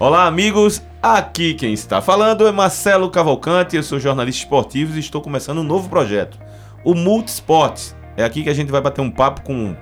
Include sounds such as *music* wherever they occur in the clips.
Olá, amigos. Aqui quem está falando é Marcelo Cavalcante, eu sou jornalista esportivo e estou começando um novo projeto, o Multisport. É aqui que a gente vai bater um papo com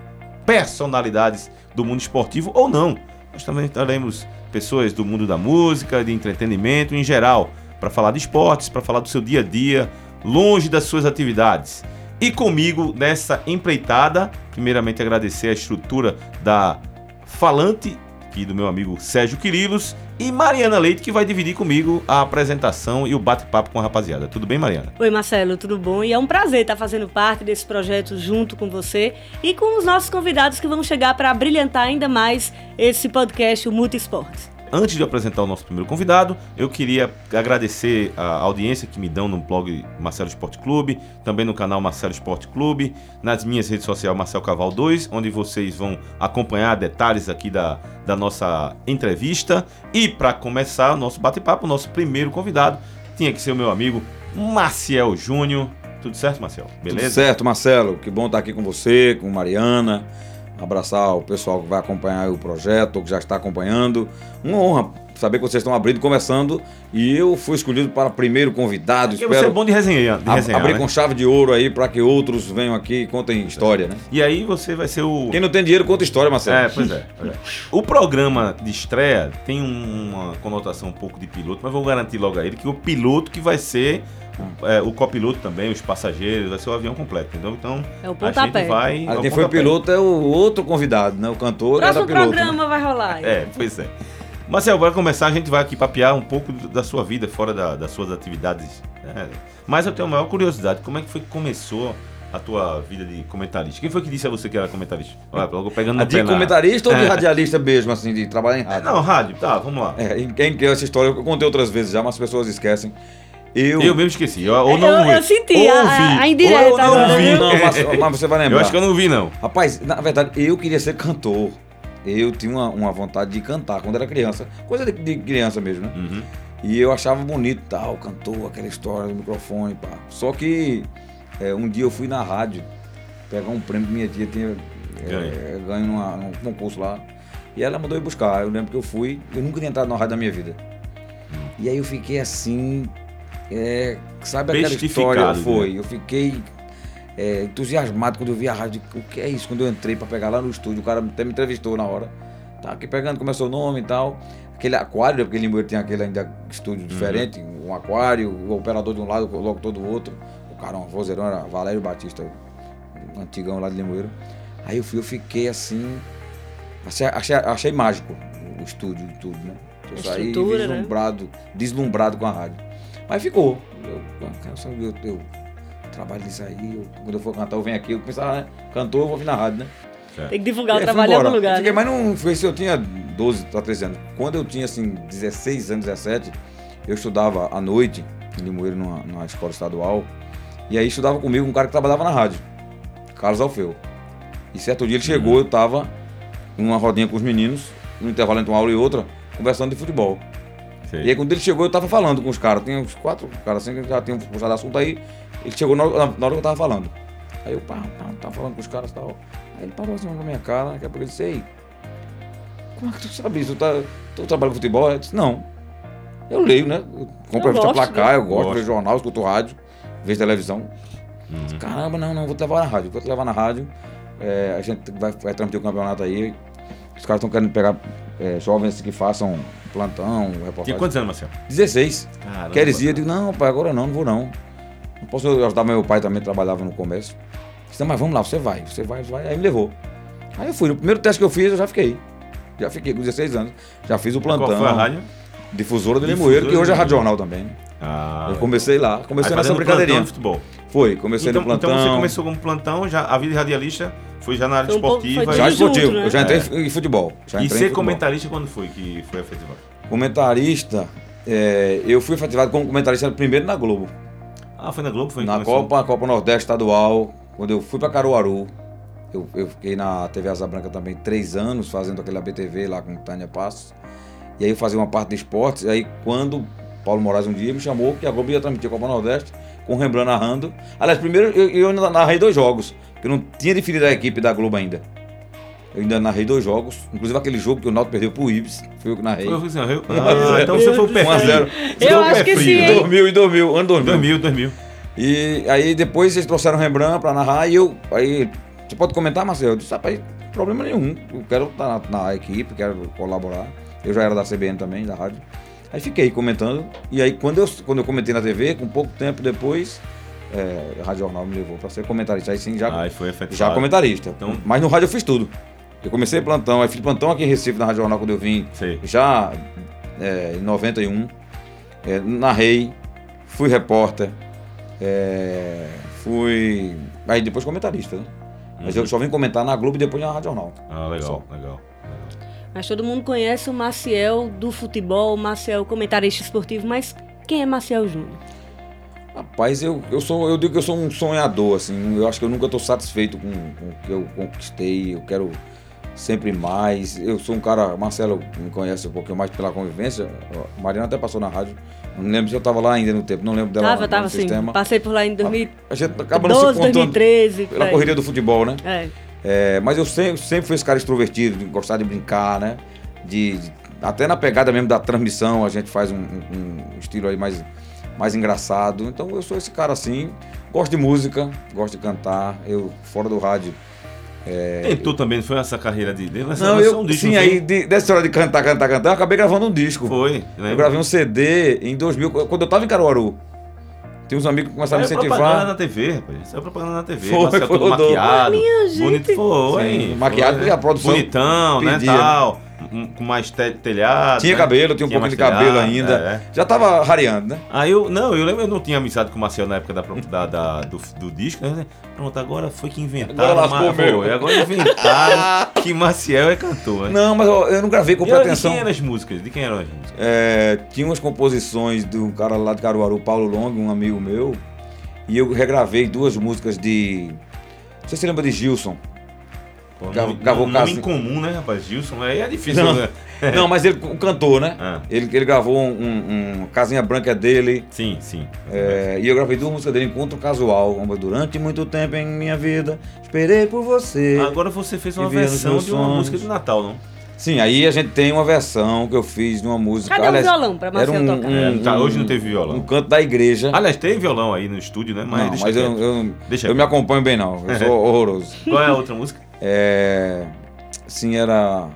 personalidades do mundo esportivo ou não. Nós também teremos pessoas do mundo da música, de entretenimento em geral, para falar de esportes, para falar do seu dia a dia, longe das suas atividades. E comigo nessa empreitada, primeiramente agradecer a estrutura da Falante, aqui do meu amigo Sérgio Quirilos, e Mariana Leite, que vai dividir comigo a apresentação e o bate-papo com a rapaziada. Tudo bem, Mariana? Oi, Marcelo, tudo bom? E é um prazer estar fazendo parte desse projeto junto com você e com os nossos convidados que vão chegar para brilhantar ainda mais esse podcast, o Multisportes. Antes de apresentar o nosso primeiro convidado, eu queria agradecer a audiência que me dão no blog Marcelo Esporte Clube, também no canal Marcelo Esporte Clube, nas minhas redes sociais Marcelo Caval 2, onde vocês vão acompanhar detalhes aqui da, da nossa entrevista. E para começar o nosso bate-papo, o nosso primeiro convidado tinha que ser o meu amigo Marcel Júnior. Tudo certo, Marcel? Beleza? Tudo certo, Marcelo. Que bom estar aqui com você, com Mariana abraçar o pessoal que vai acompanhar o projeto, ou que já está acompanhando. Uma honra saber que vocês estão abrindo, começando, e eu fui escolhido para primeiro convidado. Porque espero você é bom de resenhar. De resenhar abrir né? com chave de ouro aí para que outros venham aqui e contem história, né? E aí você vai ser o. Quem não tem dinheiro conta história, Marcelo. É, pois é. Pois é. O programa de estreia tem uma conotação um pouco de piloto, mas vou garantir logo a ele que o piloto que vai ser é, o copiloto também, os passageiros, vai ser o avião completo, entendeu? Então, é o a gente vai. Ah, quem foi o piloto é o outro convidado, né? O cantor. Próximo era piloto, né? programa né? vai rolar. É, pois é. Marcelo, para começar, a gente vai aqui papear um pouco da sua vida, fora da, das suas atividades. Né? Mas eu tenho a maior curiosidade, como é que foi que começou a tua vida de comentarista? Quem foi que disse a você que era comentarista? Olha, logo pegando De comentarista ou de é. radialista mesmo, assim, de trabalhar em rádio? É, não, rádio, tá, vamos lá. É, quem criou essa história, eu contei outras vezes já, mas as pessoas esquecem. Eu, eu mesmo esqueci. ou não eu, eu senti a, a, a indireta. Ou eu não vi. Não, mas, mas, você vai lembrar. Eu acho que eu não vi, não. Rapaz, na verdade, eu queria ser cantor. Eu tinha uma, uma vontade de cantar quando era criança. Coisa de, de criança mesmo, né? Uhum. E eu achava bonito tal, cantor, aquela história do microfone, pá. Só que é, um dia eu fui na rádio pegar um prêmio que minha tia tinha é, ganho numa, num concurso lá. E ela mandou ir buscar. Eu lembro que eu fui, eu nunca tinha entrado na rádio da minha vida. Hum. E aí eu fiquei assim, é, sabe aquela história? Foi. Né? Eu fiquei é, entusiasmado quando eu vi a rádio. O que é isso? Quando eu entrei para pegar lá no estúdio, o cara até me entrevistou na hora. Tá aqui pegando, começou o nome e tal. Aquele aquário, porque Limoeiro tem aquele ainda estúdio uhum. diferente, um aquário, o operador de um lado, logo todo o outro. O cara, um vozeirão, era Valério Batista, o antigão lá de Limoeiro. Aí eu fui, eu fiquei assim. Achei, achei, achei mágico o estúdio e tudo, né? Eu saí né? deslumbrado, né? deslumbrado com a rádio. Mas ficou. Eu, eu, eu, eu trabalho nisso aí. Eu, quando eu for cantar, eu venho aqui. Eu pensava, né? Cantor, eu vou vir na rádio, né? Tem que divulgar o trabalho em algum lugar. Fiquei, né? Mas não foi isso, eu tinha 12 a 13 anos. Quando eu tinha, assim, 16 anos, 17, eu estudava à noite, em Limoeiro, numa, numa escola estadual. E aí estudava comigo um cara que trabalhava na rádio, Carlos Alfeu. E certo dia ele chegou, uhum. eu tava numa rodinha com os meninos, no intervalo entre uma aula e outra, conversando de futebol. E aí quando ele chegou, eu tava falando com os caras. Tinha uns quatro caras assim que já tinham puxado assunto aí. Ele chegou na, hora que eu tava falando. Aí eu, pá, pá, tava falando com os caras e tal. Aí ele parou assim na minha cara, daqui a pouco ele disse, ei, como é que tu sabe isso? Tu, tá, tu trabalha com futebol? Eu disse, não. Eu leio, né? Eu compro a revista placar, né? eu gosto, gosto, vejo jornal, escuto rádio, vejo televisão. Uhum. Caramba, não, não, vou te levar na rádio, vou te levar na rádio. É, a gente vai, vai transmitir o campeonato aí. Os caras estão querendo pegar é, jovens que façam plantão, reportagem. Tinha quantos anos, Marcelo? 16. Caramba. Queres ir? Eu digo, não, pai, agora não, não vou não. Não posso ajudar meu pai também, trabalhava no comércio. Disse, não, mas vamos lá, você vai, você vai, vai. Aí me levou. Aí eu fui. No primeiro teste que eu fiz, eu já fiquei. Já fiquei com 16 anos. Já fiz o plantão. Qual foi a rádio? Difusora do Limoeiro, que hoje é Rádio Jornal também. Ah, eu comecei lá, comecei nessa brincadeirinha. De futebol. Foi, comecei então, no plantão. Então você começou como plantão, já a vida radialista foi já na área foi esportiva. já esportivo, né? eu já entrei é. em futebol. Já e ser comentarista quando foi que foi efetivado? Comentarista, é, eu fui efetivado como comentarista primeiro na Globo. Ah, foi na Globo? Foi na Copa, Copa Nordeste Estadual, quando eu fui para Caruaru. Eu, eu, fiquei na TV Asa Branca também três anos, fazendo aquele ABTV lá com Tânia Passos. E aí eu fazia uma parte de esportes. E aí quando Paulo Moraes um dia me chamou, que a Globo ia transmitir a Copa Nordeste, com o Rembrandt narrando. Aliás, primeiro eu, eu narrei dois jogos, eu não tinha definido a equipe da Globo ainda. Eu ainda narrei dois jogos, inclusive aquele jogo que o Náutico perdeu pro Ibis, foi eu que narrei. Foi eu que fiz, eu- Um a Ah, zero. então você foi o pé 1 a frio. 0. Você foi Eu o acho pé que frio, sim, né? hein? 2000 e 2000, ano 2000. 2000, 2000. E aí depois eles trouxeram o Rembrandt pra narrar e eu. Aí. Você pode comentar, Marcelo? Eu disse, rapaz, problema nenhum. Eu quero estar na, na equipe, quero colaborar. Eu já era da CBN também, da rádio. Aí fiquei comentando. E aí quando eu, quando eu comentei na TV, com pouco tempo depois, é, a Rádio Jornal me levou pra ser comentarista. Aí sim, já, já comentarista. Então- Mas no rádio eu fiz tudo. Eu comecei plantão, aí fiz plantão aqui em Recife, na Rádio Jornal, quando eu vim. Sei. Já é, em 91, é, narrei, fui repórter, é, fui. Aí depois comentarista, né? Mas Uhum. eu só vim comentar na Globo e depois na Rádio Jornal. Ah, legal, Só. legal. Mas todo mundo conhece o Maciel do futebol, o Maciel comentarista esportivo, mas quem é Maciel Júnior? Rapaz, eu, eu sou, eu digo que eu sou um sonhador, assim. Eu acho que eu nunca estou satisfeito com, com o que eu conquistei. Eu quero sempre mais. Eu sou um cara, Marcelo me conhece um pouquinho mais pela convivência. A Mariana até passou na rádio. Não lembro se eu estava lá ainda no tempo, não lembro dela tava, tava sim. sistema. Passei por lá em 2012, A gente acaba não se contando 2013. por pela corrida do futebol, né? É. É, mas eu sempre, sempre fui esse cara extrovertido, de gostar de brincar, né? De, de- até na pegada mesmo da transmissão, a gente faz um, um- um estilo aí mais, mais engraçado. Então eu sou esse cara assim, gosto de música, gosto de cantar. Eu, fora do rádio. Tentou também, não foi essa carreira de. É. Não, eu, um disco, sim, não aí de- dessa história de cantar, cantar, cantar, eu acabei gravando um disco. Foi, Eu lembra? gravei um CD em 2000, quando eu tava em Caruaru. Tem uns amigos que começaram a me Saiu propaganda na incentivar. TV, rapaz. Saiu propaganda na TV. Foi, foi, todo rodou. maquiado. minha gente. Bonito foi. Sim, maquiado foi, e a produção Bonitão, né, pedia. tal. Um- Com mais te- telhado. Tinha né? cabelo, tinha um pouco mais de cabelo telhado, ainda. é. Já tava rareando, né? Aí eu, não, eu lembro, eu não tinha amizade com o Marcelo na época da, da- da- do, do disco, né? Pronto, agora foi que inventaram. Agora lascou mas- foi, agora inventaram *laughs* que Maciel é cantor. Né? Não, mas eu, eu não gravei com E era- de pretensão. quem eram as músicas? De quem eram as músicas? É, tinha umas composições um cara lá de Caruaru, Paulo Long, um amigo meu, e eu regravei duas músicas de. Não sei se você lembra de Gilson. Pô, gravou nome caso- incomum, né, rapaz? Gilson, aí é difícil, Não. né? *laughs* Não, mas ele, o cantor, né? Ah, Ele, ele gravou um, um- um Casinha Branca dele. sim, sim. é, e eu gravei duas músicas dele, Encontro Casual. Uma, Durante muito tempo em minha vida, esperei por você. Agora você fez uma versão de uma sonhos. música de Natal, não? Sim, aí a gente tem uma versão que eu fiz de uma música. Cadê o aliás, violão pra era Marcel um, tocar? É, tá, hoje não teve Um violão. canto da igreja. Aliás, tem violão aí no estúdio, né? Mas não, deixa mas eu, eu, Deixa eu me acompanho bem não, eu sou *laughs* horroroso. Qual é a outra música? É, sim, era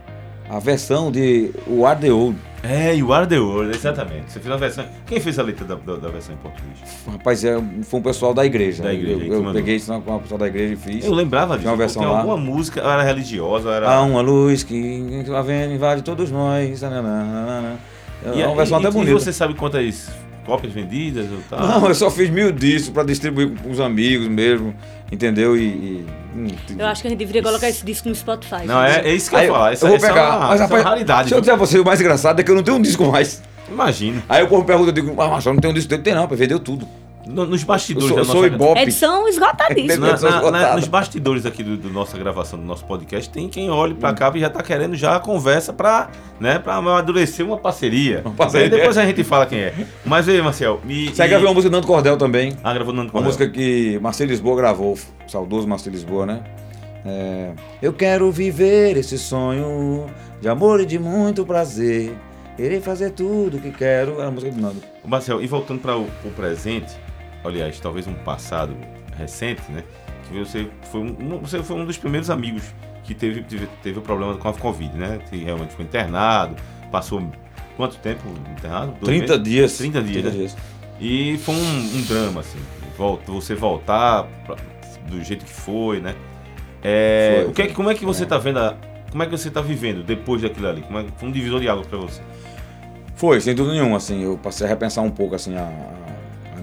a versão de O Ar de Ouro. É, You Are The World, exatamente. Você fez uma versão. Quem fez a letra da, da, da versão em português? Rapaz, é, foi um pessoal da igreja. Da igreja, Eu, eu peguei isso com o pessoal da igreja e fiz. Eu lembrava disso. Uma versão tem lá. alguma música, era religiosa, era. Há uma luz que a vendo invade todos nós. nananana. É uma versão e, até e bonita. você sabe quantas cópias vendidas ou tal? Não, eu só fiz mil discos pra distribuir com os amigos mesmo, entendeu? E. e- hum, Eu acho que a gente deveria colocar esse disco no Spotify. Não, é, é isso que eu ia falar. Essa, eu vou essa pegar. é uma, mas, é rapaz, uma raridade. se eu viu? disser a você, o mais engraçado é que eu não tenho um disco mais. Imagino. Aí o povo pergunta, eu digo, ah, mas eu não tenho um disco dele. Tem não, pô, vendeu tudo. No- nos Eu bastidores sou, da eu nossa sou ibope. Edição esgotadíssima. Na- na- na- nos bastidores aqui do, do nossa gravação do nosso podcast, tem quem olhe Hum. pra cá e já tá querendo já a conversa pra, né, pra amadurecer uma parceria. Uma parceria. Aí depois a gente fala quem é. Mas aí, Marcel, me. Você e- gravou uma música do Nando Cordel também. Ah, gravou Nando Uma Cordel. música que Marcelo Lisboa gravou, saudoso Marcelo Lisboa, né? É, eu quero viver esse sonho de amor e de muito prazer. Irei fazer tudo o que quero. Era a música do Nando. Marcel, e voltando para o, o presente, aliás, talvez um passado recente, né? Que você foi um, você foi um dos primeiros amigos que teve, teve, teve o problema com a Covid, né? Que realmente foi internado, passou quanto tempo internado? Dois 30 meses? dias. 30 dias, né? E foi um, um drama, assim. Volta, você voltar pra- do jeito que foi, né? É, Foi, o que é que- como é que você É. tá vendo a- como é que você tá vivendo depois daquilo ali? Como é, foi um divisor de águas para você? Foi, sem dúvida nenhuma, assim, eu passei a repensar um pouco, assim, a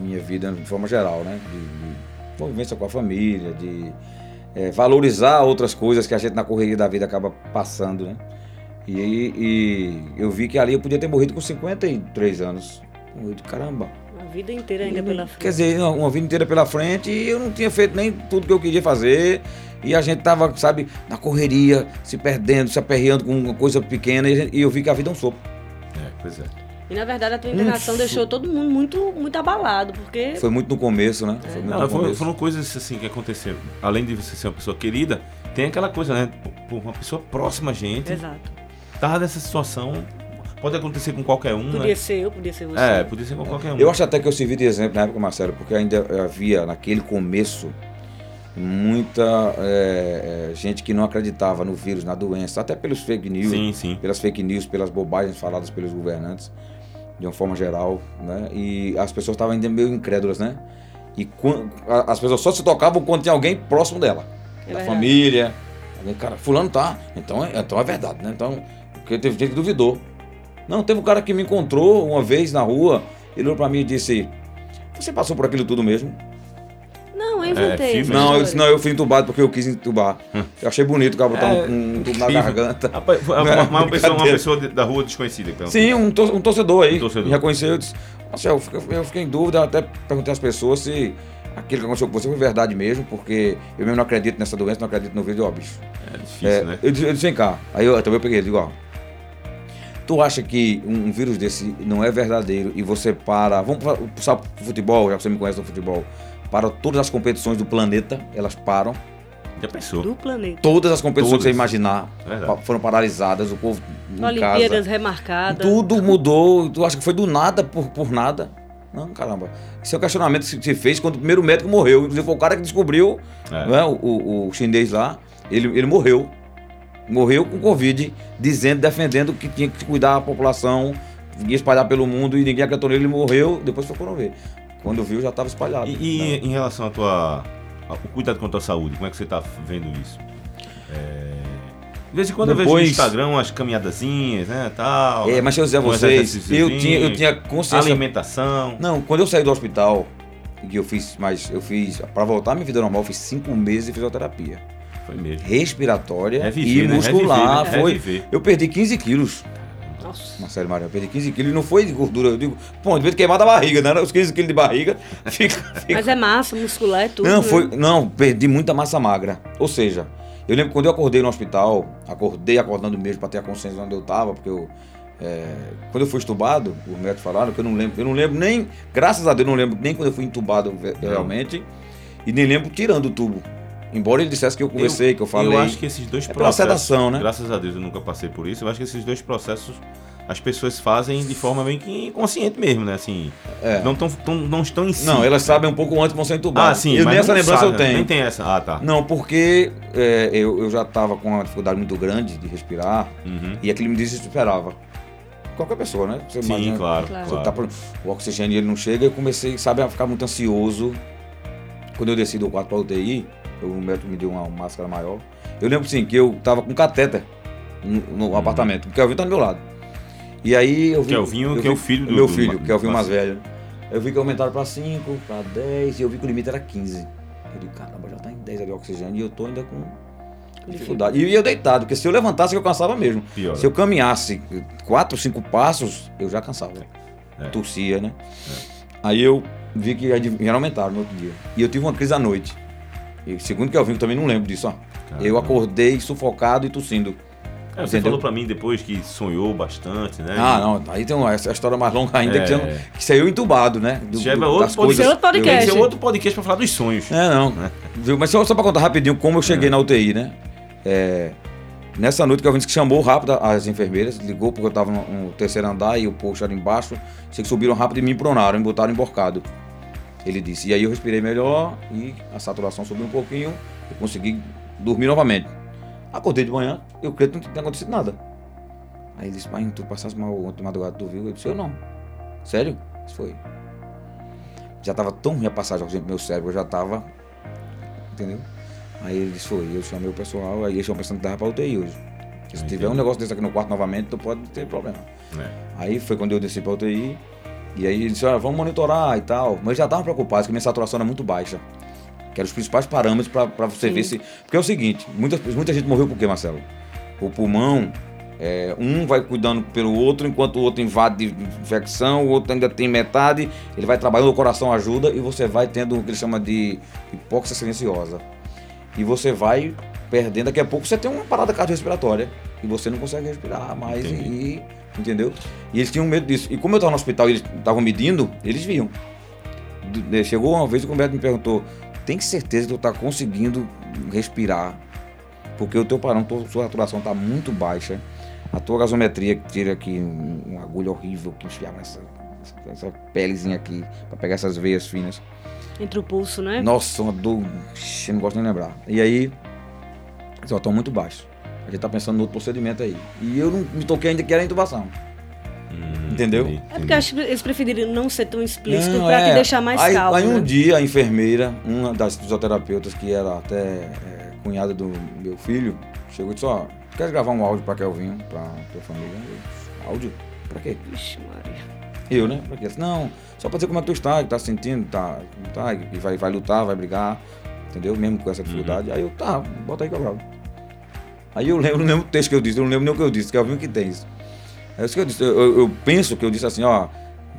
minha vida de forma geral, né? De, de convivência com a família, de é, valorizar outras coisas que a gente na correria da vida acaba passando, né? E, e eu vi que ali eu podia ter morrido com 53 anos. Disse, caramba. A vida inteira ainda pela frente. Quer dizer, uma- uma vida inteira pela frente e eu não tinha feito nem tudo que eu queria fazer. E a gente tava, sabe, na correria, se perdendo, se aperreando com uma coisa pequena e, gente- e eu vi que a vida é um sopro. É, pois é. E na verdade a tua internação Hum, deixou todo mundo muito, muito abalado, porque Foi muito no começo, né? Foi muito Não, no foram, começo. foram coisas assim que aconteceram. Além de você ser uma pessoa querida, tem aquela coisa, né? Pô, uma pessoa próxima a gente Exato. tá nessa situação. Pode acontecer com qualquer um, Podia né? ser eu, podia ser você. É, podia ser com qualquer um. Eu acho até que eu servi de exemplo na época, Marcelo, porque ainda havia naquele começo muita é, é, gente que não acreditava no vírus, na doença, até pelos fake news, Sim, sim. pelas fake news, pelas bobagens faladas pelos governantes, de uma forma geral, né? E as pessoas estavam ainda meio incrédulas, né? E quan- a- as pessoas só se tocavam quando tinha alguém próximo dela, É da verdade. família. Alguém, cara, fulano tá, então é, então é verdade, né? Então, porque teve gente que duvidou. Não, teve um cara que me encontrou uma vez na rua, ele olhou pra mim e disse: Você passou por aquilo tudo mesmo? Não, eu inventei. filme, essa Não, eu não, eu fui entubado porque eu quis entubar. Eu achei bonito o cara botar É, um, um tubo na garganta. Rapaz, foi uma, pessoa, uma pessoa de- da rua desconhecida. perguntou. Sim, um, tor- um torcedor aí. Um torcedor. Me reconheceu, eu disse, Marcelo, eu fiquei, eu fiquei em dúvida, até perguntei às pessoas se aquilo que aconteceu com você foi verdade mesmo, porque eu mesmo não acredito nessa doença, não acredito no vírus, ó, bicho. É difícil, É, né? eu, disse, eu disse, vem cá. Aí eu também eu peguei, digo, ó. Tu acha que um, um vírus desse não é verdadeiro e você para. Vamos puxar pro futebol, já que você me conhece no futebol. Para todas as competições do planeta, elas param. Já pensou. Do planeta. Todas as competições que você Todas. imaginar É verdade. foram paralisadas, o povo em Olimpíadas casa. remarcadas. Tudo mudou. Tu acha que foi do nada por, por nada? Não, caramba. Esse é o questionamento que se fez quando o primeiro médico morreu. Inclusive foi o cara que descobriu, É. né, o, o, o chinês lá, ele, ele morreu. Morreu com Covid, dizendo, defendendo que tinha que cuidar da população, ia espalhar pelo mundo e ninguém acreditou nele, ele morreu, depois foi ver. Quando viu, já estava espalhado. E, e né? em relação à tua. ao cuidado com a tua saúde, como é que você tá vendo isso? É, De vez em quando eu vejo no Depois- Instagram umas caminhadazinhas, né? Tal, É, mas deixa eu dizer a vocês, eu tinha, eu tinha consciência Alimentação. Não, quando eu saí do hospital, que eu fiz, mas eu fiz, pra voltar à minha vida normal, eu fiz cinco meses de fisioterapia. Foi mesmo. Respiratória Reviver, e né? muscular. Reviver, né? Foi. Reviver. Eu perdi 15 quilos, Nossa. Marcelo Maranhão. Eu perdi 15 quilos e não foi de gordura. Eu digo, pô, devia ter queimado a barriga, né? Os 15 quilos de barriga. *laughs* Fica, fica- Mas é massa, muscular, é tudo. Não, né? foi. Não, perdi muita massa magra. Ou seja, eu lembro quando eu acordei no hospital, acordei acordando mesmo pra ter a consciência de onde eu tava, porque eu. é, quando eu fui entubado, os médicos falaram que eu não lembro. Eu não lembro nem. Graças a Deus, eu não lembro nem quando eu fui entubado ve- realmente. E nem lembro tirando o tubo. Embora ele dissesse que eu conversei, que eu falei. Eu acho que esses dois É processos. sedação, né? Graças a Deus eu nunca passei por isso. Eu acho que esses dois processos as pessoas fazem de forma meio que inconsciente mesmo, né? Assim, É. não, tão, tão- não estão em si. Não, elas sabem um pouco antes vão ser entubadas. Ah, sim, eu, nem essa lembrança sabe, eu tenho. Nem tem essa. Ah, tá. Não, porque é, eu, eu já estava com uma dificuldade muito grande de respirar Uhum. e aquilo me desesperava. Qualquer pessoa, né? Você Sim, imagina, claro. Claro. Tá o oxigênio ele não chega, eu comecei, sabe, a ficar muito ansioso. Quando eu desci do quarto para UTI, o médico me deu uma máscara maior. Eu lembro sim que eu tava com catéter no, no Uhum. apartamento, porque o Kelvin tá do meu lado. E aí eu vi. Kelvinho, eu que é o vi- filho do- Meu filho, do- é o filho do- mais velho. Eu vi que aumentaram para 5, para 10, e eu vi que o limite era 15. Eu digo, caramba, já tá em 10 ali o oxigênio e eu tô ainda com dificuldade. E eu deitado, porque se eu levantasse eu cansava mesmo. Pior. Se eu caminhasse quatro, cinco passos, eu já cansava. É. Tossia, né? Aí eu vi que já aumentaram no outro dia. E eu tive uma crise à noite. E segundo que eu vi, eu também não lembro disso, ó. Caramba. Eu acordei sufocado e tossindo. É, você Entendeu? falou pra mim depois que sonhou bastante, né? Ah, não. Aí tem uma, essa história mais longa ainda, É. que, você que saiu entubado, né? Do, Já é do- outro das podcast. é outro podcast. ser outro podcast pra falar dos sonhos. É, não. Viu? Mas só, só pra contar rapidinho como eu cheguei na UTI, né? É, nessa noite que eu vi que chamou rápido as enfermeiras, ligou porque eu tava no, no terceiro andar e o posto era embaixo. Sei que subiram rápido e me empronaram, me botaram emborcado. Ele disse. E aí eu respirei melhor e a saturação subiu um pouquinho e consegui dormir novamente. Acordei de manhã, eu creio que não tinha acontecido nada. Aí ele disse, mas tu passasse mal ontem de madrugada, tu viu? Eu disse, eu não. Sério? Isso foi. Já tava tão ruim a passagem pro meu cérebro, eu já tava. Entendeu? Aí ele disse, foi. Eu chamei o pessoal, aí eles estão pensando que dava pra UTI hoje. Se Entendi. tiver um negócio desse aqui no quarto novamente, tu pode ter problema. É. Aí foi quando eu desci pra UTI. E aí ele disse, olha, vamos monitorar e tal. Mas já estavam preocupados, que minha saturação era muito baixa. Que eram os principais parâmetros pra você Sim. ver se. Porque é o seguinte, muita, muita gente morreu por quê, Marcelo? O pulmão, é, um vai cuidando pelo outro, enquanto o outro invade de infecção, o outro ainda tem metade, ele vai trabalhando, o coração ajuda e você vai tendo o que ele chama de hipóxia silenciosa. E você vai perdendo, daqui a pouco você tem uma parada cardiorrespiratória e você não consegue respirar mais Entendi. e- entendeu? E eles tinham medo disso. E como eu estava no hospital e eles estavam medindo, eles viam. Chegou uma vez que o médico me perguntou: tem certeza que tu tá conseguindo respirar? porque o teu parão, tua, sua saturação está muito baixa, a tua gasometria que tira aqui um, uma agulha horrível que enfiava nessa, essa pelezinha aqui, para pegar essas veias finas. Entre o pulso, né? Nossa, uma dor, eu não gosto nem de lembrar. E aí, eles estão muito baixos. A gente tá pensando no outro procedimento aí. E eu não me toquei ainda que era intubação. Hum, Entendeu? entendi, É porque eu acho que eles preferiram não ser tão explícito Não, pra te é. deixar mais aí, calmo. Aí um né? dia a enfermeira, uma das fisioterapeutas que era até é, cunhada do meu filho, chegou e disse, ó, quer gravar um áudio pra Kelvinho, pra tua família? Eu, áudio? Pra quê? Vixe, Maria. Eu, né? Pra quê? Não, só pra dizer como é que tu está, que tá se sentindo, tá, tá, que vai, vai lutar, vai brigar, entendeu? Mesmo com essa dificuldade. Aí eu, tá, bota aí que eu gravo. Aí eu lembro, não lembro o texto que eu disse, eu não lembro nem o que eu disse, Kelvinho que tem isso. É isso que eu disse, eu, eu- penso que eu disse assim, ó,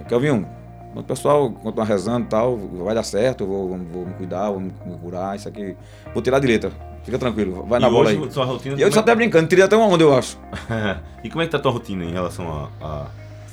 Kelvinho, o pessoal continua rezando e tal, vai dar certo, eu vou, vou me cuidar, vou me curar, isso aqui. Vou tirar de letra. Fica tranquilo, vai na e bola hoje, aí. sua rotina... E eu só é- até brincando, tirei até uma onda, eu acho. *laughs* e como é que tá a tua rotina em relação a, a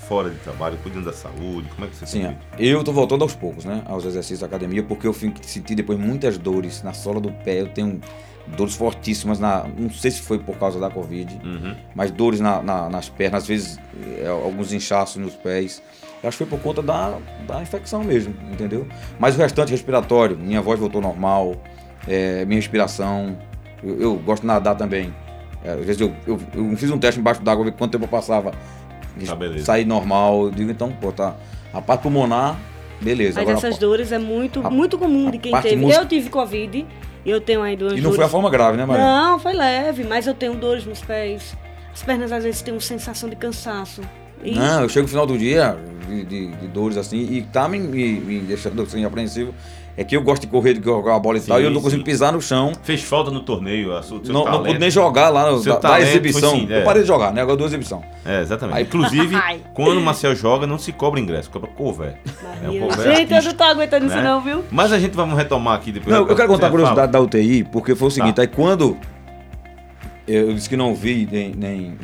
fora de trabalho, cuidando da saúde? Como é que você Sim, tem feito? eu tô voltando aos poucos, né? Aos exercícios da academia, porque eu fui sentir depois muitas dores na sola do pé. Eu tenho dores fortíssimas na. Não sei se foi por causa da Covid, Uhum. mas dores na- na- nas pernas, às vezes é, alguns inchaços nos pés. Eu acho que foi por conta da, da infecção mesmo, entendeu? Mas o restante respiratório, minha voz voltou normal, é, minha respiração. Eu, eu gosto de nadar também. É, às vezes eu, eu, eu fiz um teste embaixo d'água, ver quanto tempo eu passava. Tá. Sair normal. Eu digo, então, pô, tá. A parte pulmonar, beleza. Mas Agora, essas a- dores é muito, a- muito comum de quem teve. mus- Eu tive Covid eu tenho ainda E não foi a dores. forma grave, né, Maria? Não, foi leve, mas eu tenho dores nos pés. As pernas às vezes têm uma sensação de cansaço. E Não, eu chego no final do dia de, de- de dores assim, e tá me, me, me deixando assim apreensivo. É que eu gosto de correr, de jogar a bola e Sim, tal, e eu não sim. consigo pisar no chão. Fez falta no torneio, a sua, seu Não, não talento. pude nem jogar lá no, Seu da, da exibição. sim, é. Eu parei de jogar, né? Agora do exibição. É, exatamente. Aí- Inclusive, *laughs* quando o Marcel joga, não se cobra ingresso, cobra cover. É um cover Gente, eu não tô aguentando isso né? não, viu? Mas a gente vai retomar aqui depois. Não, eu quero contar a curiosidade da UTI, porque foi o seguinte, Tá. aí quando eu disse que não vi nem, nem,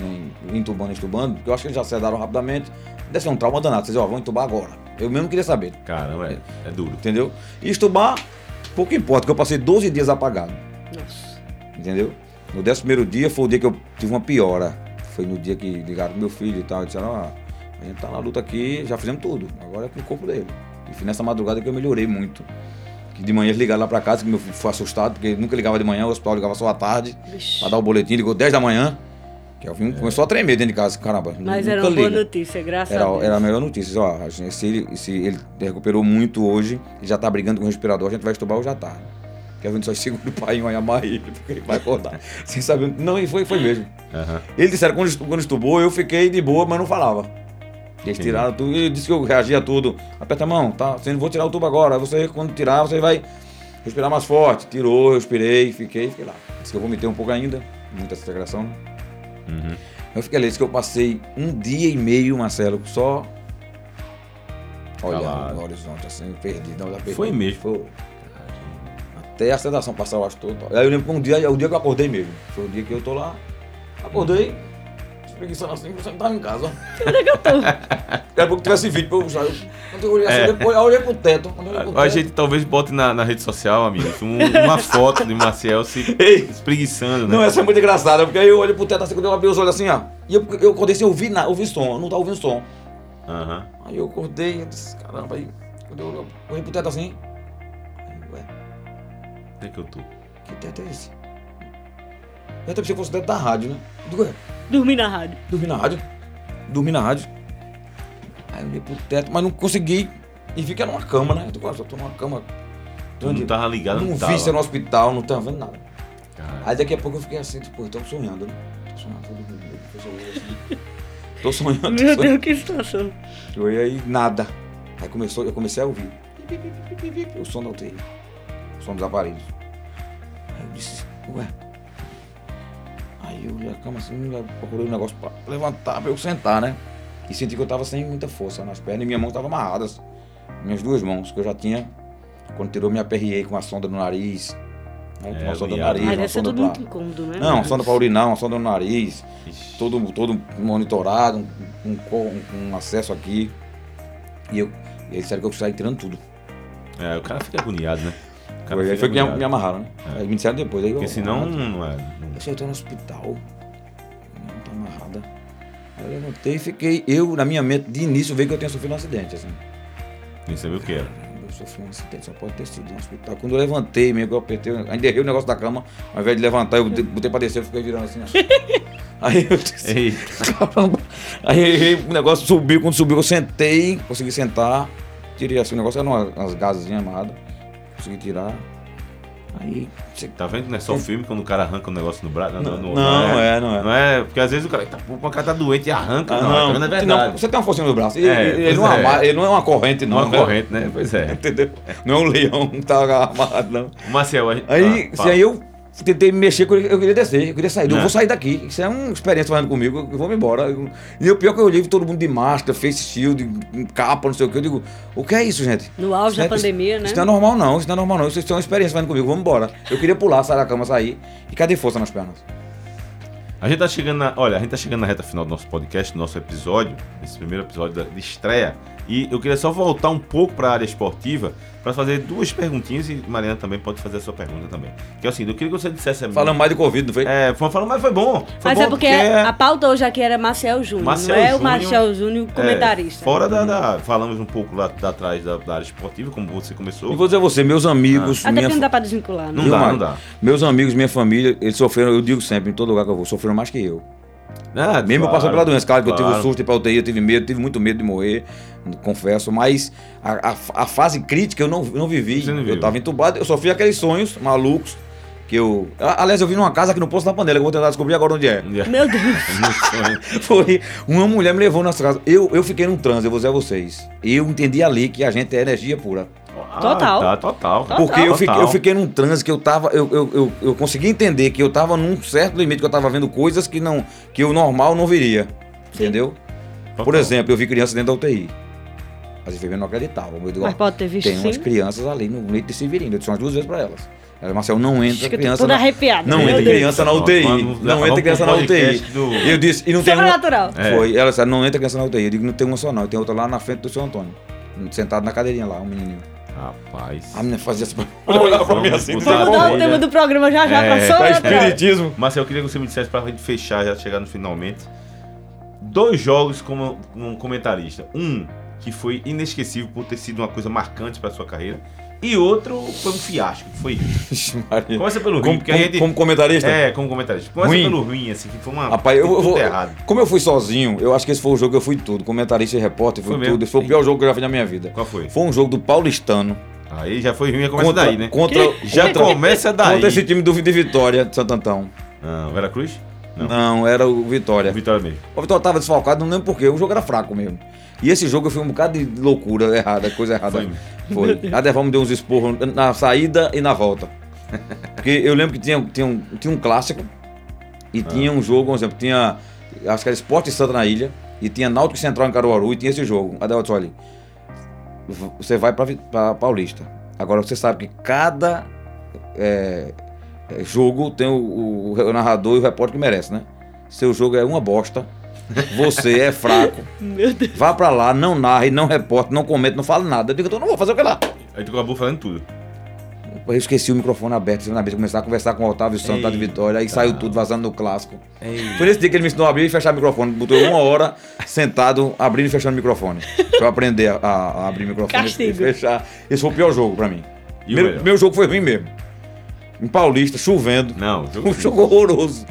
nem entubando, nem estubando, porque eu acho que eles já sedaram rapidamente, deve ser um trauma danado. Vocês, ó, vão entubar agora. Eu mesmo queria saber. Caramba, é, é duro. entendeu? E estubar, pouco importa, que eu passei 12 dias apagado. Nossa. Entendeu? No 11 primeiro dia foi o dia que eu tive uma piora. Foi no dia que ligaram pro meu filho e tal. e Disseram, ó, a gente tá na luta aqui, já fizemos tudo. Agora é com o corpo dele. E foi nessa madrugada que eu melhorei muito. Que de manhã eles ligaram lá pra casa, que meu filho foi assustado, porque ele nunca ligava de manhã, o hospital ligava só à tarde, pra dar o boletim, ligou 10 da manhã. Que eu vim, começou a tremer dentro de casa, caramba. Mas era uma boa liga. notícia, graças Era, a Deus. era a melhor notícia. Ó, a gente- se, ele, se ele recuperou muito hoje, e já tá brigando com o respirador, a gente vai estubar hoje à tarde. Kevin só segura o pai e amarra ele, *laughs* porque ele vai acordar. Sem saber. Não, e foi, foi mesmo. Aham. Eles disseram que quando, quando estubou, eu fiquei de boa, mas não falava. Eles Entendi. tiraram tudo, ele disse que eu reagia a tudo. Aperta a mão, tá? Você não vou tirar o tubo agora. Você, quando tirar, você vai respirar mais forte. Tirou, eu respirei, fiquei, fiquei lá. Disse que eu vomitei um pouco ainda, muita segregação. Uhum. Eu fiquei ali, disse que eu passei um dia e meio, Marcelo, só olhando Calado. no horizonte, assim, perdido. Não, perdi. Foi mesmo. Foi. Até a sedação passar o ar todo. Aí eu lembro que um dia, o dia que eu acordei mesmo. Foi o dia que eu tô lá, acordei, espreguiçando assim, você não tava em casa. Onde é que eu tô? *laughs* Daqui a pouco tivesse vídeo pra eu usar. Eu- Quando eu olhei assim, É. eu olhei- eu olhei pro teto. Olhei pro A teto, gente talvez bote na, na rede social, amigo, um- uma foto de Marcel se *laughs* Ei, espreguiçando, né? Não, essa é muito engraçada, porque aí eu olho pro teto assim, quando eu abri os olhos assim, ó. E eu, eu acordei sem ouvir nada, ouvir som, eu não tava ouvindo som. Aham. Aí eu acordei, eu disse, caramba, aí quando eu olhei- olhei pro teto assim. Aí, ué, Onde é que eu tô? que teto é esse? Eu até pensei que fosse o teto da rádio, né? Ué, Dormi na rádio. dormi na rádio. Dormi na rádio. Aí eu olhei pro teto, mas não consegui. E vi que era uma cama, né? Eu digo, "Ah, eu tô numa cama. Tu não tava ligado, não não vi se era no hospital, não tava vendo nada. Cara, Aí daqui a pouco eu fiquei assim, tipo, eu tô sonhando, né? Tô sonhando, tô dormindo. Olhei assim. Tô sonhando, tô Meu sonhando. Deus, que situação. Eu olhei aí, nada. Aí começou, eu comecei a ouvir. O som da UTI. O som dos aparelhos. Aí eu disse, ué. Aí eu olhei a cama assim, já procurei um negócio pra levantar, pra eu sentar, né? E senti que eu tava sem muita força nas pernas e minhas mãos estavam amarradas. Minhas duas mãos, que eu já tinha. Quando tirou, me aperriei com a sonda no nariz. Né? É, uma sonda no nariz, Mas uma deve ser tudo pra... muito incômodo, né? Não, uma sonda pra urinar, uma sonda no nariz ixi. todo, todo monitorado, um, um, um acesso aqui. E eu, e eles disseram que eu precisava ir tirando tudo. É, o cara fica agoniado, né? Cara Foi, aí foi que me, amarraram, né? É. Aí me disseram depois. Aí Porque senão não é. Eu tô no hospital. Não, tá amarrada. Aí eu levantei e fiquei. Eu, na minha mente, de início, veio que eu tinha sofrido um acidente, assim. Nem sabia o que era. Eu sofri um acidente, só pode ter sido no hospital. Quando eu levantei, mesmo, que eu apertei, ainda errei o negócio da cama, ao invés de levantar, eu botei- pra descer, eu fiquei virando assim. ó. *laughs* Aí eu disse, Eita. caramba. Aí errei, o negócio subiu, quando subiu, eu sentei, consegui sentar, tirei assim, o negócio era umas, umas gasezinhas amarradas, consegui tirar. Aí. Tá vendo que não é só filme quando o cara arranca um negócio no braço? Não, não é, não é. Não é, porque às vezes o cara, tá, o cara tá doente e arranca. Ah, não, não, não, é não, verdade. você tem uma forcinha no braço. Ele, É, ele não é. é. ama- ele não é uma corrente, não. Não é né? corrente, né? Pois é. *laughs* Entendeu? Não é um leão que tá amarrado, não. Marcel, a gente. Aí, ah, se aí eu tentei me mexer, eu eu queria descer, eu queria sair. Eu Né? vou sair daqui. Isso é uma experiência falando comigo, eu vou me embora. Eu- E o pior é que eu olhei todo mundo de máscara, face shield, capa, não sei o que. Eu digo, o que é isso, gente? No auge da Isso- pandemia, né? Isso não é normal, não. Isso não é normal, não. Isso é uma experiência falando comigo. Vamos embora. Eu queria pular, sair da cama, sair. E cadê força nas pernas? A gente tá chegando na. Olha, a gente tá chegando na reta final do nosso podcast, do nosso episódio, esse primeiro episódio de estreia. E eu queria só voltar um pouco para a área esportiva para fazer duas perguntinhas e Mariana também pode fazer a sua pergunta também. Que é o seguinte, eu queria que você dissesse. Falando mais de Covid, não foi? É, foi falando, mas foi bom. Foi Mas bom é porque a pauta hoje aqui era Marcel Júnior, Marcel não é o Júnior, Marcel Júnior é, comentarista. fora da, da- Falamos um pouco lá, da atrás da, da área esportiva, como você começou. E vou dizer a você, meus amigos, Até minha porque não dá pra desvincular, né? Não Viu, dá, não dá. Meus amigos, minha família, eles sofreram, eu digo sempre, em todo lugar que eu vou, sofreram mais que eu. Ah, Mesmo claro, passando pela doença, claro que eu tive claro. um susto pra UTI, eu tive medo, tive muito medo de morrer, confesso, mas a, a- a fase crítica eu não, não vivi. Você não eu viu. tava entubado, eu sofri aqueles sonhos malucos que eu. Aliás, eu vi numa casa aqui no Poço da Panela, que eu vou tentar descobrir agora onde é. Meu Deus. *laughs* Sonho. *laughs* Foi uma mulher me levou nessa casa. Eu, eu fiquei num transe, eu vou dizer a vocês. Eu entendi ali que a gente é energia pura. Ah, Total. Tá, total. Total. Porque eu fiquei, Total. eu fiquei num transe que eu tava. Eu, eu, eu, eu consegui entender que eu tava num certo limite, que eu tava vendo coisas que não. que o normal não viria. Entendeu? Por Total. exemplo, eu vi criança dentro da UTI. As enfermeiras não acreditavam. Eu digo, Mas pode ter visto tem umas sim. crianças ali no leite de Severino. Eu disse umas duas vezes pra elas. Ela, Marcel, não entra Acho que eu tô criança. toda na- arrepiada. Não entra criança na UTI. Não entra criança na UTI. E eu disse, e não tem uma. Sobrenatural. É. Foi. Ela disse, não entra criança na UTI. Eu digo, não tem uma só não. Tem outra lá na frente do seu Antônio. Sentado na cadeirinha lá, um menininho. Rapaz. A menina fazia assim. Olhava pra mim assim. Vamos dizendo, botar Vamos dar o Família. tema do programa já já É, pra pra sobrenatural. Espiritismo. Marcel, eu queria que você me dissesse pra gente fechar, já chegando finalmente. Dois jogos como um comentarista. Um que foi inesquecível por ter sido uma coisa marcante pra sua carreira. E outro foi um fiasco, que foi. *laughs* Maria. Começa pelo ruim, Como, porque como- gente. como comentarista? É, como comentarista. Começa Ruim. pelo ruim, assim, que foi uma. Rapaz, eu, eu vou. errado. Como eu fui sozinho, eu acho que esse foi o jogo que eu fui tudo. Comentarista e repórter, fui Foi tudo. Esse foi o pior jogo que eu já fiz na minha vida. Qual foi? Foi um jogo do Paulistano. Aí já foi ruim, começa contra, daí, né? Contra, Já contra, começa daí. contra esse time do de Vitória, de Santo Antão. Ah, Vera Cruz? Não. Não, era o Vitória. Vitória mesmo. O Vitória tava desfalcado, não lembro porquê. O jogo era fraco mesmo. E esse jogo eu fui um bocado de loucura *laughs* errada, coisa errada. Foi. Foi. A Deval me deu uns esporros na saída e na volta. *laughs* Porque eu lembro que tinha, tinha, um, tinha um clássico e tinha um jogo, por exemplo, tinha. Acho que era Esporte Santa na ilha, e tinha Náutico Central em Caruaru e tinha esse jogo. A Deval disse, olha, você vai pra Paulista. Agora você sabe que cada é, jogo tem o, o- o narrador e o repórter que merece, né? Seu jogo é uma bosta. Você é fraco. *laughs* Meu Deus. Vá pra lá, não narre, não reporte, não comente, não fale nada. Eu digo, eu não vou fazer o que lá. Aí tu acabou falando tudo. Eu esqueci o microfone aberto, na vez começar a conversar com o Otávio Santos, lá de. Vitória, aí saiu tudo vazando no clássico. Ei. Foi nesse dia que ele me ensinou a abrir e fechar o microfone. Botou uma hora sentado, abrindo e fechando o microfone. Pra eu aprender a, a abrir o microfone Castigo. e fechar. Esse foi o pior jogo pra mim. O Meu, meu jogo foi ruim mesmo. Em Paulista, chovendo. Não, jogo *laughs* Um jogo horroroso.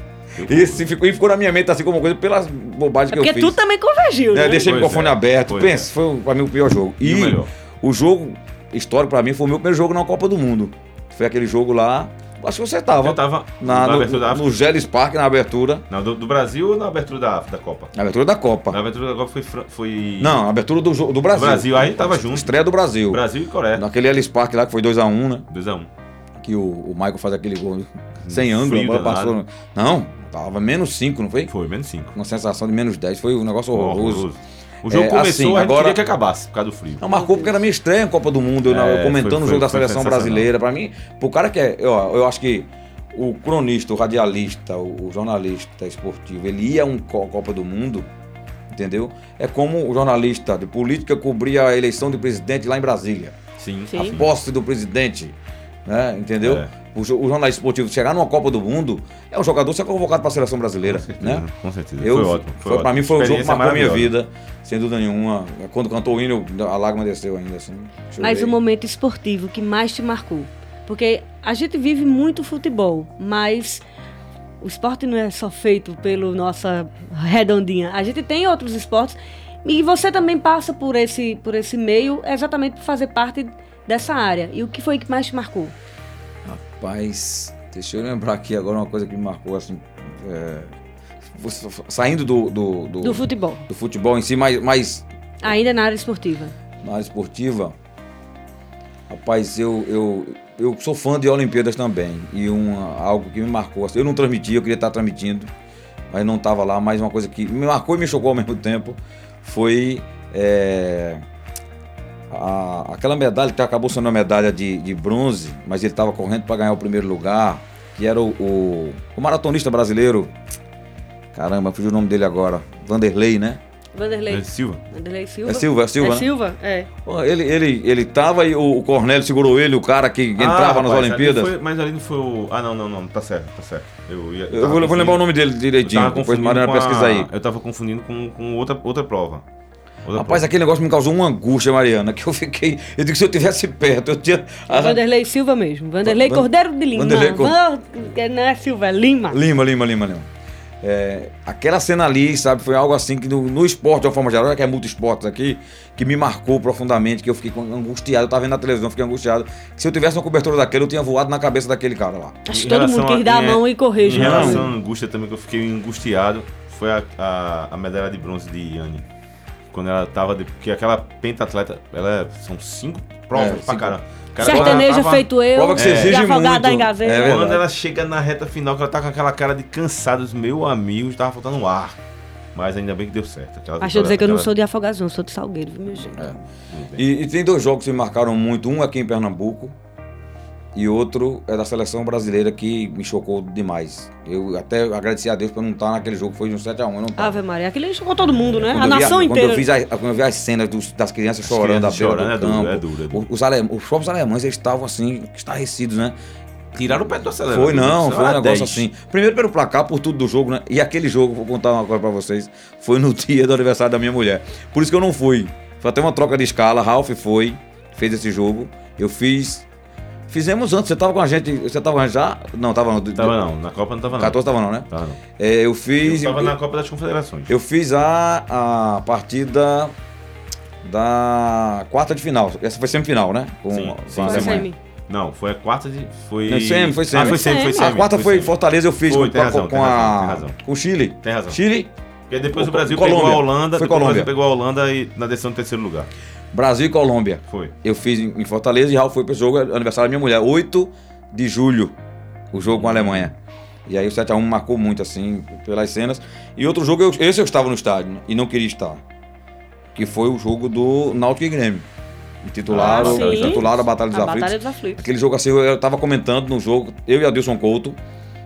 Esse ficou, e ficou na minha mente assim como uma coisa pelas bobagens É que eu porque fiz. tu também convergiu, É, né? deixei o microfone é, aberto. pois Pensa, foi pra mim o pior jogo. E o melhor? o jogo histórico pra mim foi o meu primeiro jogo na Copa do Mundo. Foi aquele jogo lá. Acho que você tava. Eu tava na, na no, abertura da África. no Geles Park, na abertura. Não, do, do Brasil ou na abertura da, da Copa? Na abertura da Copa. Na abertura da Copa foi. Foi... Não, a abertura do, do Brasil. Brasil, aí tava junto. Estreia do Brasil. Brasil e Coreia. Naquele Ellis Park lá que foi 2x1, né? 2x1. Que o, o Michael faz aquele gol sem ângulo, a bola passou. Não, tava menos 5, não foi? Foi, menos 5. Uma sensação de menos 10. Foi um negócio horroroso. O jogo É, começou, assim, a gente agora- queria que acabasse por causa do frio. Não marcou porque era minha estreia em Copa do Mundo, eu, na- eu É, comentando foi- o foi- jogo da seleção brasileira. Pra mim, pro cara que é. Eu, eu acho que o cronista, o radialista, o, o jornalista esportivo, ele ia a um Co- Copa do Mundo, entendeu? É como o jornalista de política cobria a eleição do presidente lá em Brasília. Sim, Sim. A posse do presidente. Né? Entendeu? É. O, o jornalista esportivo chegar numa Copa do Mundo é um jogador ser convocado para a seleção brasileira, Com certeza, né? com certeza. Eu, foi ótimo. Foi, pra mim foi um jogo que marcou a minha vida, sem dúvida nenhuma. Quando cantou o hino, a lágrima desceu ainda, assim. Mas o momento esportivo que mais te marcou? Porque a gente vive muito futebol, mas o esporte não é só feito pelo nossa redondinha. A gente tem outros esportes e você também passa por esse, por esse meio exatamente por fazer parte dessa área. E o que foi que mais te marcou? Rapaz, deixa eu lembrar aqui agora uma coisa que me marcou, assim. é, saindo do, do, do, Do futebol. do futebol em si, mas, mas Ainda na área esportiva. na área esportiva, rapaz, eu, eu, eu sou fã de Olimpíadas também. E uma, algo que me marcou, assim, eu não transmiti, eu queria estar transmitindo, mas não estava lá. Mas uma coisa que me marcou e me chocou ao mesmo tempo foi é, a- aquela medalha que acabou sendo uma medalha de, de bronze, mas ele estava correndo para ganhar o primeiro lugar, que era o, o, o maratonista brasileiro. Caramba, fugiu o nome dele agora. Vanderlei, né? Vanderlei. É Silva. Vanderlei Silva. É Silva, é Silva, É né? Silva? É. Pô, Ele, ele, ele tava e o, o Cornélio segurou ele, o cara que entrava Ah, nas rapaz, Olimpíadas. ali foi- mas ali não foi o. Ah, não, não, não. Tá certo, tá certo. Eu, ia, Eu vou, vou lembrar o nome dele direitinho, depois Mariana pesquisa aí. Eu tava confundindo com, com outra, outra prova. Rapaz, aquele negócio me causou uma angústia, Mariana, que eu fiquei. Eu digo que se eu tivesse perto, eu tinha. Ah, Vanderlei Silva mesmo. Vanderlei Van- Cordeiro de Lima. Vanderlei Cor- Não é Silva, é Lima. Lima, Lima, Lima, Lima. É, aquela cena ali, sabe, foi algo assim que no, no esporte, de uma forma geral, já que é muito esportes aqui, que me marcou profundamente, que eu fiquei angustiado. Eu tava vendo na televisão, eu fiquei angustiado. Que se eu tivesse uma cobertura daquele, eu tinha voado na cabeça daquele cara lá. Acho que todo mundo quis dar a mão e correr Em relação à angústia também, que eu fiquei angustiado, foi a, a, a medalha de bronze de Yane. Quando ela tava. De, porque aquela pentatleta, ela é- são cinco provas É, pra caramba. Cara, tava- feito eu. Prova que você É. exige de afogada muito. em gaveta. É Quando ela chega na reta final, que ela tá com aquela cara de cansada, os meus amigos, tava faltando ar. Mas ainda bem que deu certo. Aquela Mas deixa eu dizer que eu não aquela- sou de Afogados, não, eu sou de Salgueiro, viu, meu gente? É. Bem. E, e tem dois jogos que me marcaram muito, um aqui em Pernambuco e outro é da seleção brasileira que me chocou demais. Eu até agradeci a Deus por não estar naquele jogo, foi de um 7x1, eu não tava. Ave Maria, aquele chocou todo mundo, né? Quando A nação Quando inteira. eu, fiz a- quando eu vi as cenas dos- das crianças As chorando crianças chorando, do é duro, campo, é duro, é duro. Os, alem- os próprios alemães eles estavam assim, estarrecidos, né? Tiraram o pé do acelerador. Foi não, Isso foi um negócio 10. assim. Primeiro pelo placar, por tudo do jogo, né? E aquele jogo, vou contar uma coisa pra vocês, foi no *laughs* dia do aniversário da minha mulher. Por isso que eu não fui. Foi até uma troca de escala, Ralph foi, fez esse jogo. Eu fiz. Fizemos antes, você tava com a gente. Você tava já? Não, tava não. Tava não, na Copa não tava não. 14 tava não, né? Tava não. É, eu fiz. Eu tava na Copa das Confederações. Eu fiz a, a partida da quarta de final. Essa foi semifinal, né? Com, Sim, com sim, a Foi semi. Não, foi a quarta de. Foi. Não, semi, foi semi. Ah, foi semi, foi Semi. a quarta foi semi. Fortaleza, eu fiz Foi, com, tem razão, com, tem com razão, a, tem razão. com o Chile. Tem razão. Chile, Porque depois o Co- Brasil Colômbia. pegou a Holanda, Foi depois o Colômbia. Brasil pegou a Holanda e na decisão do terceiro lugar. Brasil e Colômbia. Foi. Eu fiz em Fortaleza e Raul foi pro jogo, aniversário da minha mulher, 8 de julho, o jogo com a Alemanha. E aí o 7x1 marcou muito, assim, pelas cenas. E outro jogo, eu- esse eu estava no estádio né, e não queria estar. Que foi o jogo do Náutico e Grêmio. Intitulado, Ah, sim. intitulado a Batalha dos A Aflitos. Batalha dos Aflitos. Aquele jogo assim, eu, eu tava comentando no jogo, eu e Adilson Couto.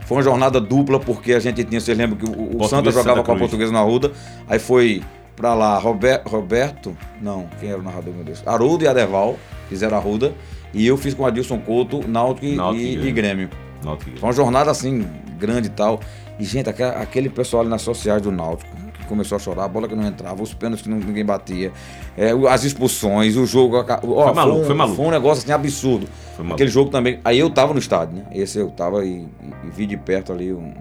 Foi uma jornada dupla, porque a gente tinha, vocês lembram que o, o Santa jogava Santa com a Cruz. Portuguesa na Ruda. Aí foi pra lá Rober- Roberto, não, quem era o narrador, meu Deus? Haroldo e Adeval fizeram a Ruda. E eu fiz com Adilson Couto, Náutico e- e e, Grêmio. Náutico Foi uma jornada assim, grande e tal. E, gente, aquele pessoal ali nas sociais do Náutico que começou a chorar, a bola que não entrava, os pênaltis que não- ninguém batia, é, as expulsões, o jogo. Ó, Foi maluco, um, foi maluco. Foi um negócio assim absurdo. Foi. Aquele jogo também. Aí eu tava no estádio, né? Esse eu tava e, e- vi de perto ali um-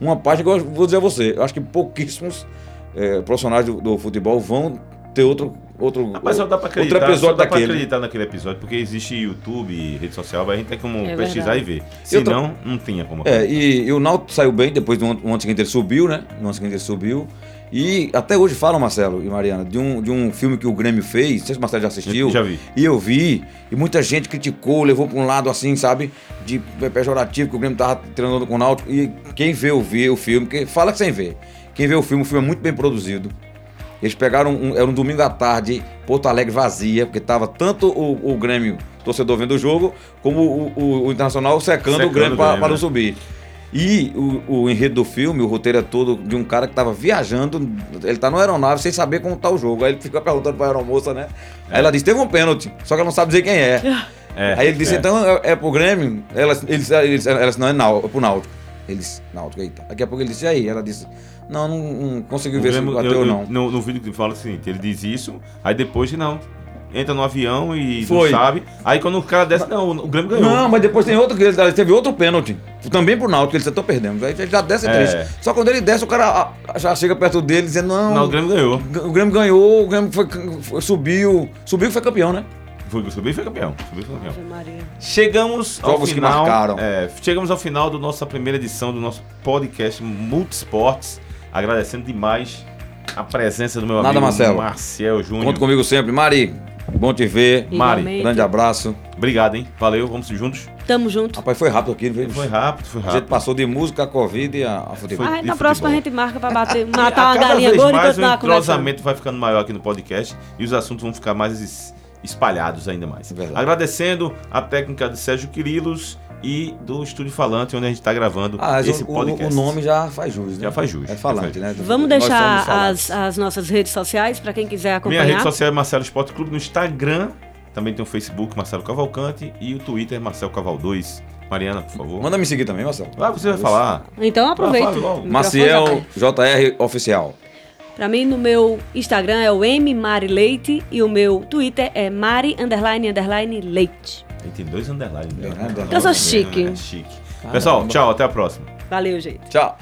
uma página que eu vou dizer a você. Eu acho que pouquíssimos é, profissionais do, do futebol vão ter outro. outro Mas só dá pra acreditar, outro episódio só dá pra daquele. acreditar naquele episódio, porque existe YouTube, rede social, a gente tem como É pesquisar e ver. Eu Senão, não tinha como É, e, e o Náutico saiu bem, depois do ano, no ano seguinte ele subiu, né? No ano seguinte ele subiu. E até hoje falam, Marcelo e Mariana, de um, de um filme que o Grêmio fez, não sei se o Marcelo já assistiu. Já vi. E eu vi, e muita gente criticou, levou pra um lado assim, sabe, de pejorativo, que o Grêmio tava treinando com o Náutico. E quem vê vê o filme, que fala que sem ver. Quem vê o filme, o filme é muito bem produzido. Eles pegaram, um, era um domingo à tarde, Porto Alegre vazia, porque tava tanto o, o Grêmio, torcedor vendo o jogo, como o, o- o Internacional secando, Secando o Grêmio para não né? subir. E o, o enredo do filme, o roteiro é todo de um cara que tava viajando, ele tá no aeronave sem saber como tá o jogo. Aí ele fica perguntando pra aeromoça, né? Aí ela diz: teve um pênalti, só que ela não sabe dizer quem é. É, Aí ele disse, é. então é, é pro Grêmio? Ela, ele, ele, ela disse, não, é, Nau, é pro Náutico. Ele disse, Náutico, eita. Daqui a pouco ele disse, e aí? Ela disse, não, não, não conseguiu O ver se Grêmio- bateu eu- ou não. No, no vídeo que fala o seguinte, ele diz isso, aí depois que não. Entra no avião e Foi. não sabe. Aí quando o cara desce, não, o Grêmio ganhou. Não, mas depois tem outro que ele teve outro pênalti. Também pro Náutico, ele disse, tô perdendo. Aí ele já desce É. triste. Só quando ele desce, o cara já chega perto dele dizendo, não. Não, o Grêmio ganhou. O Grêmio ganhou, o Grêmio foi, foi- subiu. Subiu e foi campeão, né? Foi, subiu e foi campeão. Subiu e foi campeão. Chegamos ao Jogos que final. marcaram. é, chegamos ao final da nossa primeira edição do nosso podcast Multisportes. Agradecendo demais a presença do meu Nada, amigo Marcelo. Marcel Júnior. Conta comigo sempre. Mari, bom te ver. Mari, Igualmente. Grande abraço. Obrigado, hein? Valeu, vamos juntos. Tamo junto. Rapaz, foi rápido aqui, viu? Foi rápido, foi A gente rápido. passou de música a Covid e a, a futebol. Ah, de na próxima futebol. a gente marca pra bater, *laughs* matar uma cada galinha vez gorda e mais continuar o conversando. entrosamento vai ficando maior aqui no podcast e os assuntos vão ficar mais es- espalhados ainda mais. Verdade. Agradecendo a técnica de Sérgio Quirilos e do Estúdio Falante, onde a gente está gravando Ah, esse o, o, podcast. o nome já faz jus, né? Já faz jus, É falante, faz né? Vamos deixar as, as nossas redes sociais para quem quiser Minha acompanhar. rede social é Marcelo Esporte Clube no Instagram. Também tem o Facebook Marcelo Cavalcante e o Twitter Marcelo Caval 2. Mariana, por favor. Manda me seguir também, Marcelo. Ah, você vai falar. Então aproveita. Ah. Maciel JR Oficial. Para mim, no meu Instagram é o M Mari Leite e o meu Twitter é Mari underline underline Leite. Aí tem dois underlines. né? Eu sou chique. É chique. Pessoal, tchau, até a próxima. Valeu, gente. Tchau.